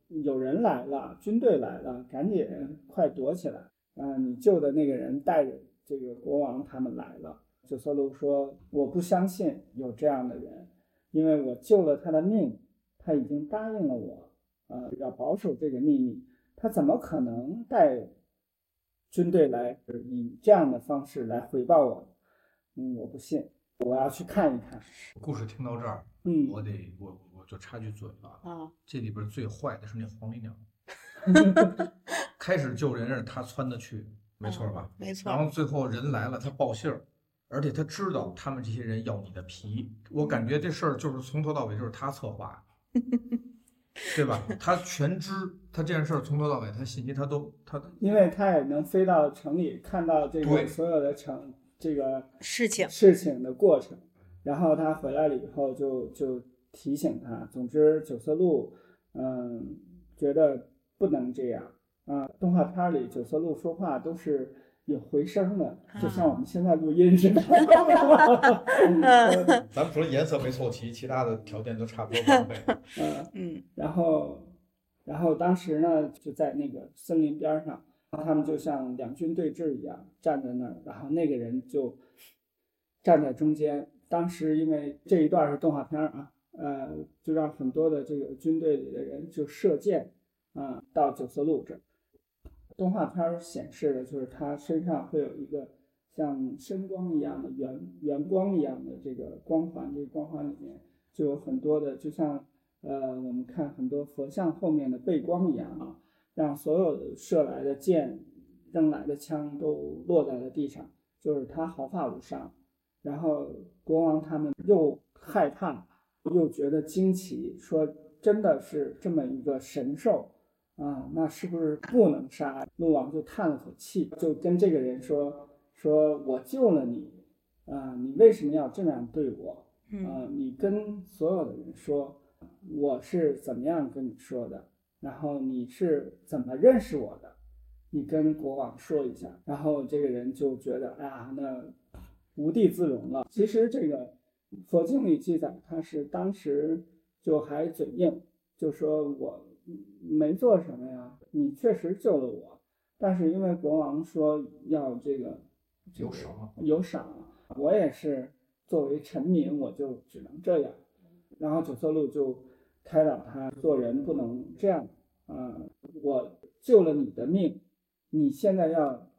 有人来了，军队来了，赶紧快躲起来啊！你救的那个人带着这个国王他们来了。九色鹿说我不相信有这样的人，因为我救了他的命，他已经答应了我呃，要保守这个秘密。他怎么可能带军队来以这样的方式来回报我？嗯，我不信。我要去看一看。故事听到这儿，嗯，我得我我就插句嘴了啊，这里边最坏的是那黄鹂鸟，开始救人是他窜的去，没错吧？没错。然后最后人来了，他报信儿，而且他知道他们这些人要你的皮，我感觉这事儿就是从头到尾就是他策划，对吧？他全知，他这件事儿从头到尾，他信息他都他，因为他也能飞到城里看到这个所有的城这个事情事情的过程，然后他回来了以后就就提醒他。总之，九色鹿，嗯，觉得不能这样啊。动画片里九色鹿说话都是有回声的，就像我们现在录音似的。咱们除了颜色没凑齐，其他的条件都差不多 完备。嗯嗯，然后，然后当时呢，就在那个森林边上，他们就像两军对峙一样站在那儿，然后那个人就站在中间。当时因为这一段是动画片啊，呃，就让很多的这个军队里的人就射箭啊到九色鹿这儿。动画片显示的就是他身上会有一个像深光一样的圆圆光一样的这个光环，这个光环里面就有很多的，就像呃我们看很多佛像后面的背光一样啊，让所有的射来的箭、扔来的枪都落在了地上，就是他毫发无伤。然后国王他们又害怕又觉得惊奇，说真的是这么一个神兽。啊，那是不是不能杀？鹿王就叹了口气，就跟这个人说：“说我救了你，啊，你为什么要这样对我？啊，你跟所有的人说我是怎么样跟你说的，然后你是怎么认识我的，你跟国王说一下。”然后这个人就觉得，哎呀，那无地自容了。其实这个佛经里记载，他是当时就还嘴硬，就说我。没做什么呀，你确实救了我，但是因为国王说要这个有赏，有赏，我也是作为臣民，我就只能这样。然后九色鹿就开导他做人不能这样啊，我救了你的命，你现在要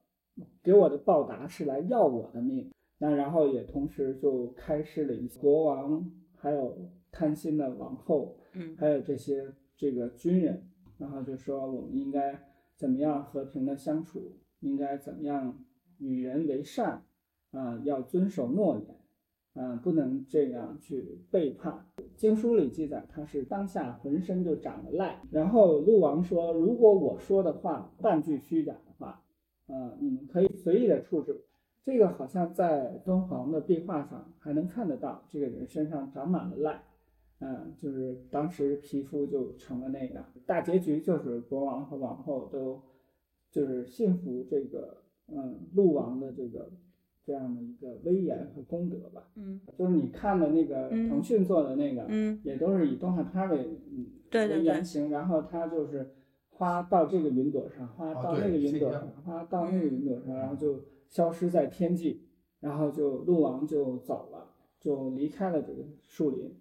给我的报答是来要我的命。那然后也同时就开示了一些国王，还有贪心的王后，嗯，还有这些。这个军人，然后就说我们应该怎么样和平的相处，应该怎么样与人为善，啊，要遵守诺言，啊，不能这样去背叛。经书里记载，他是当下浑身就长了癞。然后陆王说，如果我说的话半句虚假的话，啊，你们可以随意的处置。这个好像在敦煌的壁画上还能看得到，这个人身上长满了癞。嗯，就是当时皮肤就成了那样，大结局就是国王和王后都就是信服这个嗯鹿王的这个这样的一个威严和功德吧。嗯，就是你看的那个腾讯做的那个，嗯，也都是以动画片为嗯为原型，然后他就是花到这个云朵上，花到那个云朵上，花到那个云朵上，然后就消失在天际，然后就鹿王就走了，就离开了这个树林。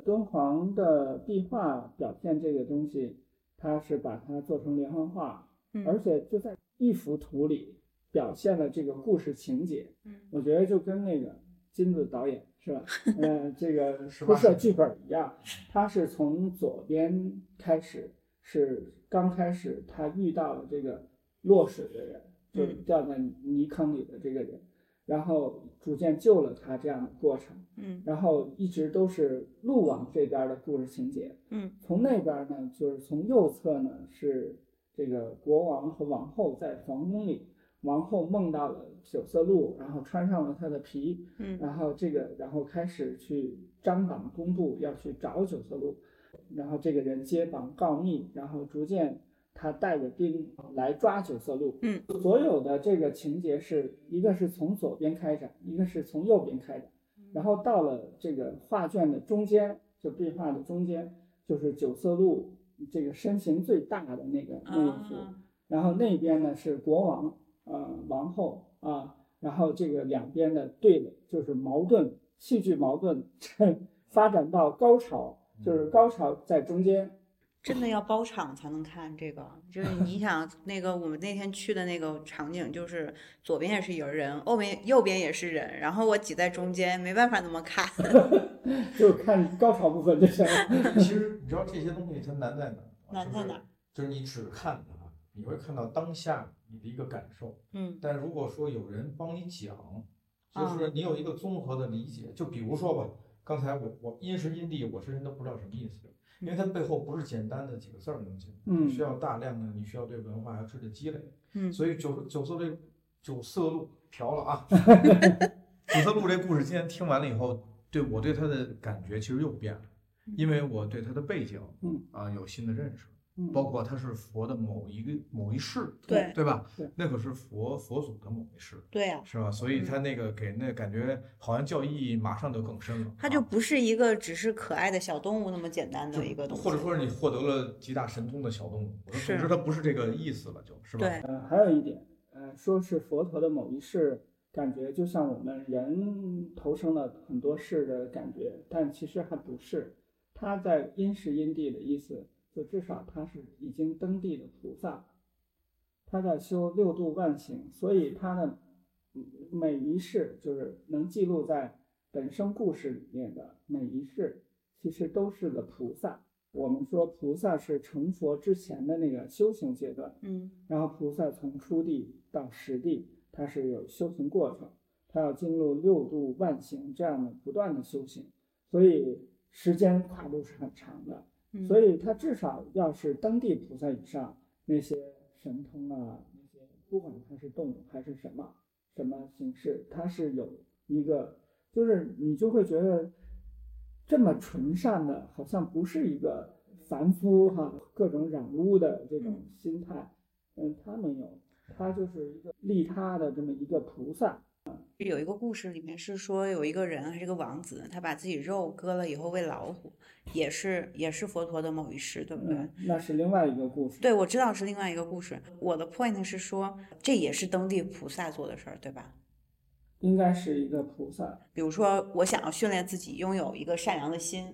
敦煌的壁画表现这个东西，它是把它做成连环画，而且就在一幅图里表现了这个故事情节。我觉得就跟那个金子导演是吧？呃，这个铺设剧本一样，他是从左边开始，是刚开始他遇到了这个落水的人，就掉在泥坑里的这个人。然后逐渐救了他这样的过程，嗯，然后一直都是陆王这边的故事情节，嗯，从那边呢，就是从右侧呢是这个国王和王后在皇宫里，王后梦到了九色鹿，然后穿上了他的皮，嗯，然后这个然后开始去张榜公布要去找九色鹿，然后这个人接榜告密，然后逐渐。他带着兵来抓九色鹿，嗯，所有的这个情节是一个是从左边开展，一个是从右边开展，然后到了这个画卷的中间，就壁画的中间，就是九色鹿这个身形最大的那个那一幅，然后那边呢是国王，呃，王后啊，然后这个两边的对垒就是矛盾，戏剧矛盾 发展到高潮，就是高潮在中间。真的要包场才能看这个，就是你 想那个我们那天去的那个场景，就是左边也是有人，后边右边也是人，然后我挤在中间，没办法那么看，就看高潮部分就行了。其实你知道这些东西它难在哪？难在哪儿？就是你只看它，你会看到当下你的一个感受。嗯但如果说有人帮你讲，就是你有一个综合的理解，就比如说吧，刚才我我因时因地，我是人都不知道什么意思，因为它背后不是简单的几个字儿能进，嗯需要大量的你需要对文化要知识积累。嗯所以九九色这九色鹿嫖了啊，九色鹿这故事今天听完了以后，对我对它的感觉其实又变了，因为我对它的背景，嗯啊有新的认识。嗯包括它是佛的某一个某一世，对对吧？对那可是佛佛祖的某一世，对呀、是吧？所以嗯他那个给那感觉好像教义马上就更深了，啊它就不是一个只是可爱的小动物那么简单的一个东西，或者说是你获得了极大神通的小动物，我说是总之它不是这个意思了，就是吧？对，呃，还有一点，呃，说是佛陀的某一世，感觉就像我们人投生了很多世的感觉，但其实还不是。他在因时因地的意思，就至少他是已经登地的菩萨，他在修六度万行，所以他的嗯每一世就是能记录在本生故事里面的每一世，其实都是个菩萨。我们说菩萨是成佛之前的那个修行阶段，嗯然后菩萨从初地到实地，它是有修行过程，它要进入六度万行这样的不断的修行，所以时间跨度是很长的。嗯，所以它至少要是当地菩萨以上，那些神通啊，那些不管它是动物还是什么什么形式，它是有一个，就是你就会觉得这么纯善的，好像不是一个凡夫哈，各种染污的这种心态，嗯，他没有，他就是一个利他的这么一个菩萨，有一个故事里面是说有一个人还是个王子，他把自己肉割了以后喂老虎，也是也是佛陀的某一世，对不对？嗯，那是另外一个故事。对，我知道是另外一个故事。我的 point 是说，这也是登地菩萨做的事儿，对吧？应该是一个菩萨，比如说，我想要训练自己拥有一个善良的心，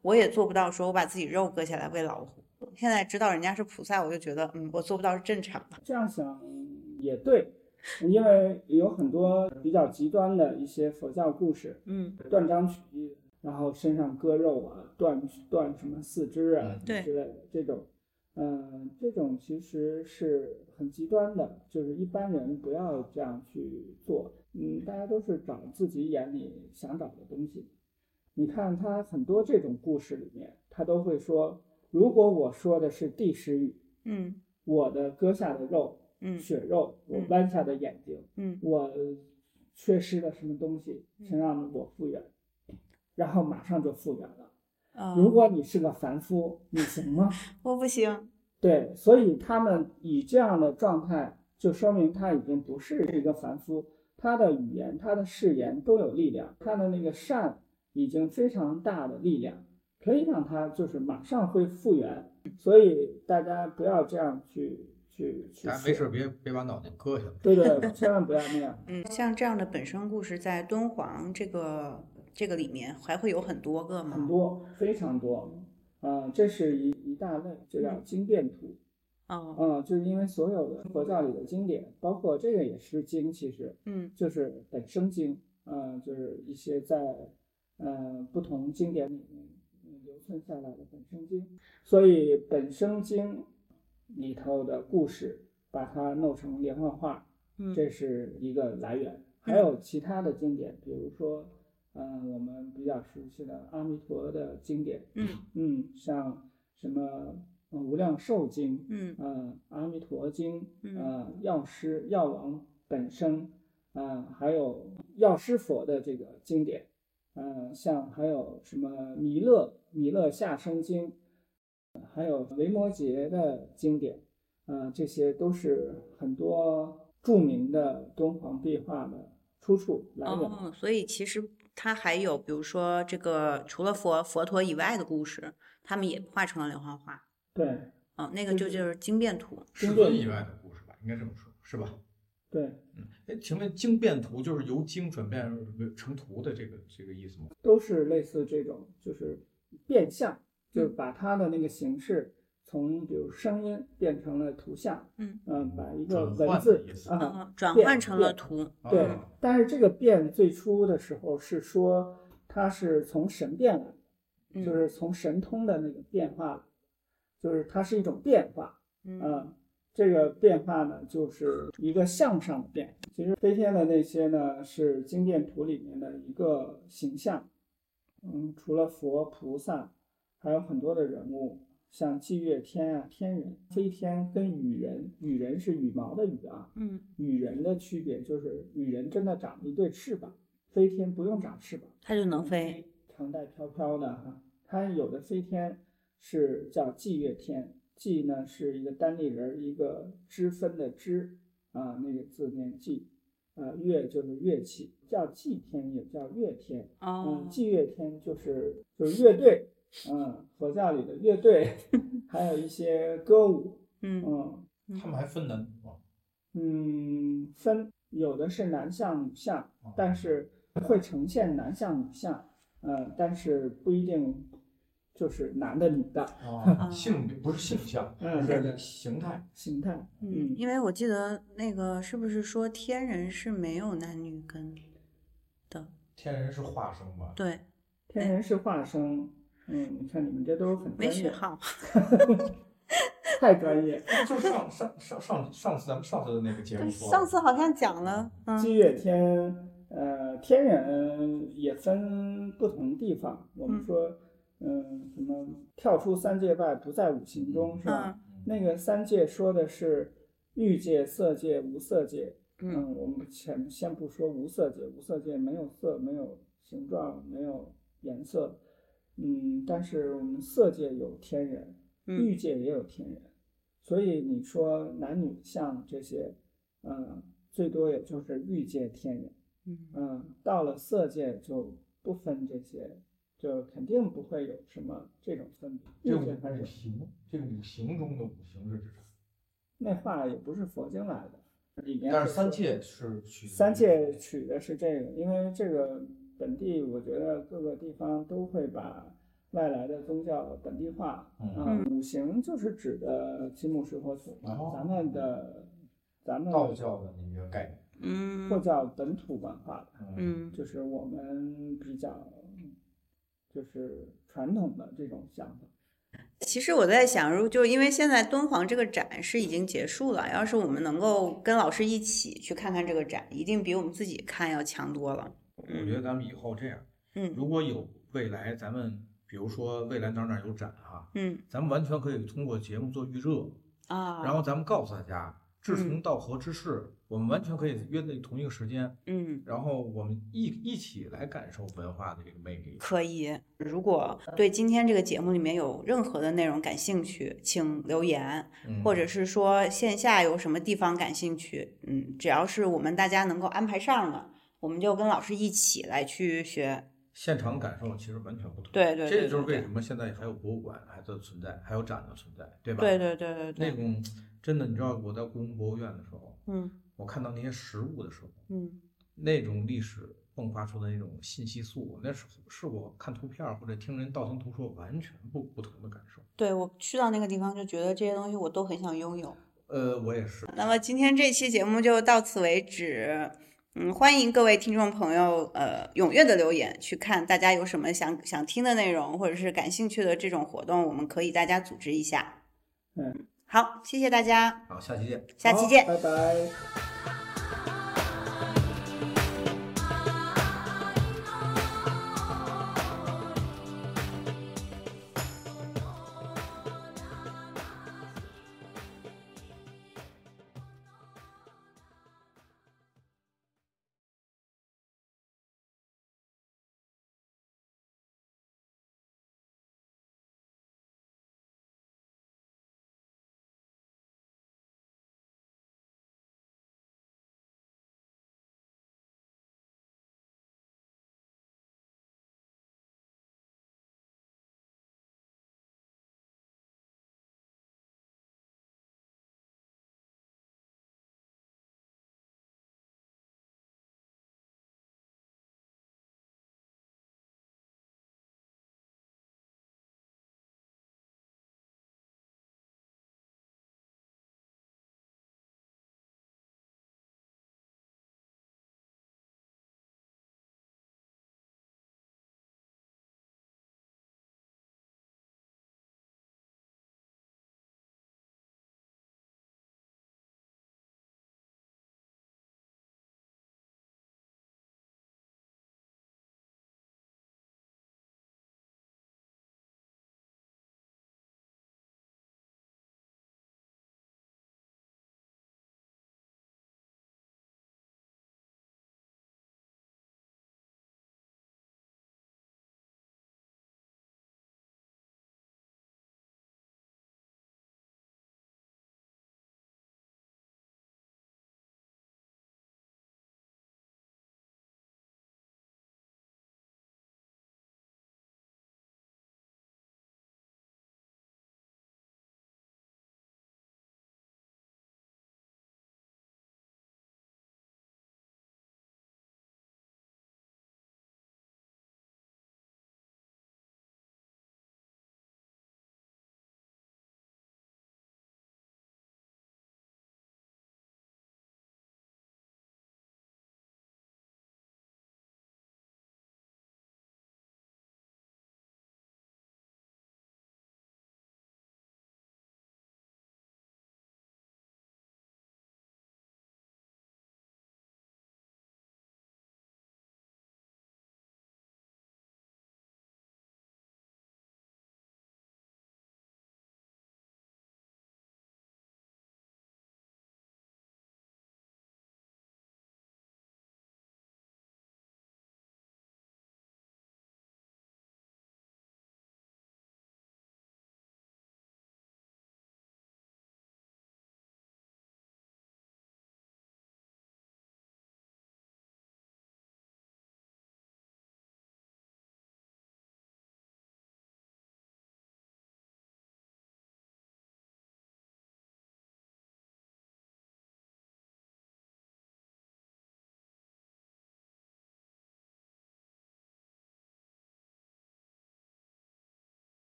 我也做不到说我把自己肉割下来喂老虎。现在知道人家是菩萨，我就觉得，嗯，我做不到是正常的。这样想也对，因为有很多比较极端的一些佛教故事，嗯，断章取义，然后身上割肉啊，断断什么四肢啊之类的这种，嗯、这种其实是很极端的，就是一般人不要这样去做。嗯，大家都是找自己眼里想找的东西。你看他很多这种故事里面，他都会说，如果我说的是第十语，嗯我的割下的肉，嗯血肉，我嗯弯下的眼睛，嗯我缺失了什么东西，请让我复原，然后马上就复原了。啊，如果你是个凡夫，你行吗？我不行，对，所以他们以这样的状态，就说明他已经不是一个凡夫，他的语言、他的誓言都有力量，他的那个善已经非常大的力量，可以让他就是马上会复原。所以大家不要这样去去去没事别别把脑袋割下来。对对，千万不要那样。嗯，像这样的本身故事，在敦煌这个这个里面还会有很多个吗？很多，非常多。啊、这是一一大类，就叫经变图。哦，啊、就是因为所有的佛教里的经典，包括这个也是经，其实嗯就是本生经，啊，就是一些在呃不同经典里面留存下来的本生经。所以本生经里头的故事，把它弄成连环画，嗯。这是一个来源。还有其他的经典，比如说，呃，我们比较熟悉的阿弥陀的经典，嗯。嗯，像什么呃无量寿经，嗯。呃阿弥陀经，嗯。呃药师药王本生，呃还有药师佛的这个经典，嗯像还有什么弥勒弥勒下生经，还有维摩诘的经典，呃这些都是很多著名的敦煌壁画的出处来源。哦，所以其实它还有，比如说这个除了佛佛陀以外的故事，他们也画成了连环画。对哦，那个就就是经变图。世经变尊以外的故事吧，应该这么说，是吧？对，嗯，哎，请问经变图就是由经转变成图的这个这个意思吗？都是类似这种，就是变相，就是把它的那个形式从比如声音变成了图像，嗯。嗯，把一个文字啊，嗯，转换成了图，对啊，但是这个变最初的时候是说它是从神变来的，嗯。就是从神通的那个变化，就是它是一种变化，嗯。嗯，这个变化呢就是一个向上的变。其实飞天的那些呢是经变图里面的一个形象，嗯，除了佛菩萨，还有很多的人物，像霁月天啊、天人、飞天跟羽人，羽人是羽毛的羽啊，嗯羽人的区别就是羽人真的长了一对翅膀，飞天不用长翅膀，它就能飞，长带飘飘的哈。它有的飞天是叫霁月天，霁呢是一个单立人儿，一个支分的支啊，那个字念霁，啊月就是乐器，叫祭天也叫乐天，哦嗯，，祭乐天就是就是乐队，嗯，佛教里的乐队，还有一些歌舞，嗯嗯他们还分男女吗？嗯，分有的是男相女相，但是会呈现男相女相，嗯，但是不一定就是男的女的啊，性别不是性向，嗯对对是形态。形态，嗯，嗯，因为我记得那个是不是说天人是没有男女根的？天人是化生吧？对，天人是化生，嗯，你看你们这都很没专业，学好，太专业。就上上上上上次咱们上次的那个节目说，上次好像讲了，祭嗯月天，呃，天人也分不同地方。我们嗯说，嗯，什么跳出三界外，不在五行中，是吧？嗯那个三界说的是欲界、色界、无色界。嗯嗯，我们前先不说无色界，无色界没有色，没有形状，没有颜色。嗯，但是我们色界有天人，欲嗯界也有天人，所以你说男女像这些，嗯，最多也就是欲界天人。嗯嗯，到了色界就不分这些，就肯定不会有什么这种分别。这五行，这个五行中的五行是指啥？那话也不是佛经来的，里面但是三界是取三界取的是这个，因为这个本地，我觉得各个地方都会把外来的宗教本地化。嗯啊五行就是指的金木水火土咱们的咱们道教的那个概念。嗯或叫本土文化的，嗯就是我们比较就是传统的这种想法。其实我在想，如就因为现在敦煌这个展是已经结束了，要是我们能够跟老师一起去看看这个展，一定比我们自己看要强多了。我觉得咱们以后这样，嗯。如果有未来，咱们比如说未来哪儿哪儿有展哈、嗯。咱们完全可以通过节目做预热，啊，然后咱们告诉大家志同道合之事，我们完全可以约在同一个时间，嗯。然后我们一一起来感受文化的这个魅力。可以，如果对今天这个节目里面有任何的内容感兴趣，请留言，嗯。或者是说线下有什么地方感兴趣，嗯，只要是我们大家能够安排上的，我们就跟老师一起来去学。现场感受其实完全不同。对对对这就是为什么现在还有博物馆还在存在，还有展的存在，对吧？对对对对对，那种真的，你知道我在故宫博物院的时候，嗯我看到那些实物的时候，嗯那种历史迸发出的那种信息素，那是是我看图片儿或者听人道听途说完全不不同的感受。对我去到那个地方就觉得这些东西我都很想拥有。呃，我也是。那么今天这期节目就到此为止。嗯，欢迎各位听众朋友，呃，踊跃的留言，去看大家有什么想想听的内容，或者是感兴趣的这种活动，我们可以大家组织一下。嗯，好，谢谢大家，好，下期见。下期见。拜拜。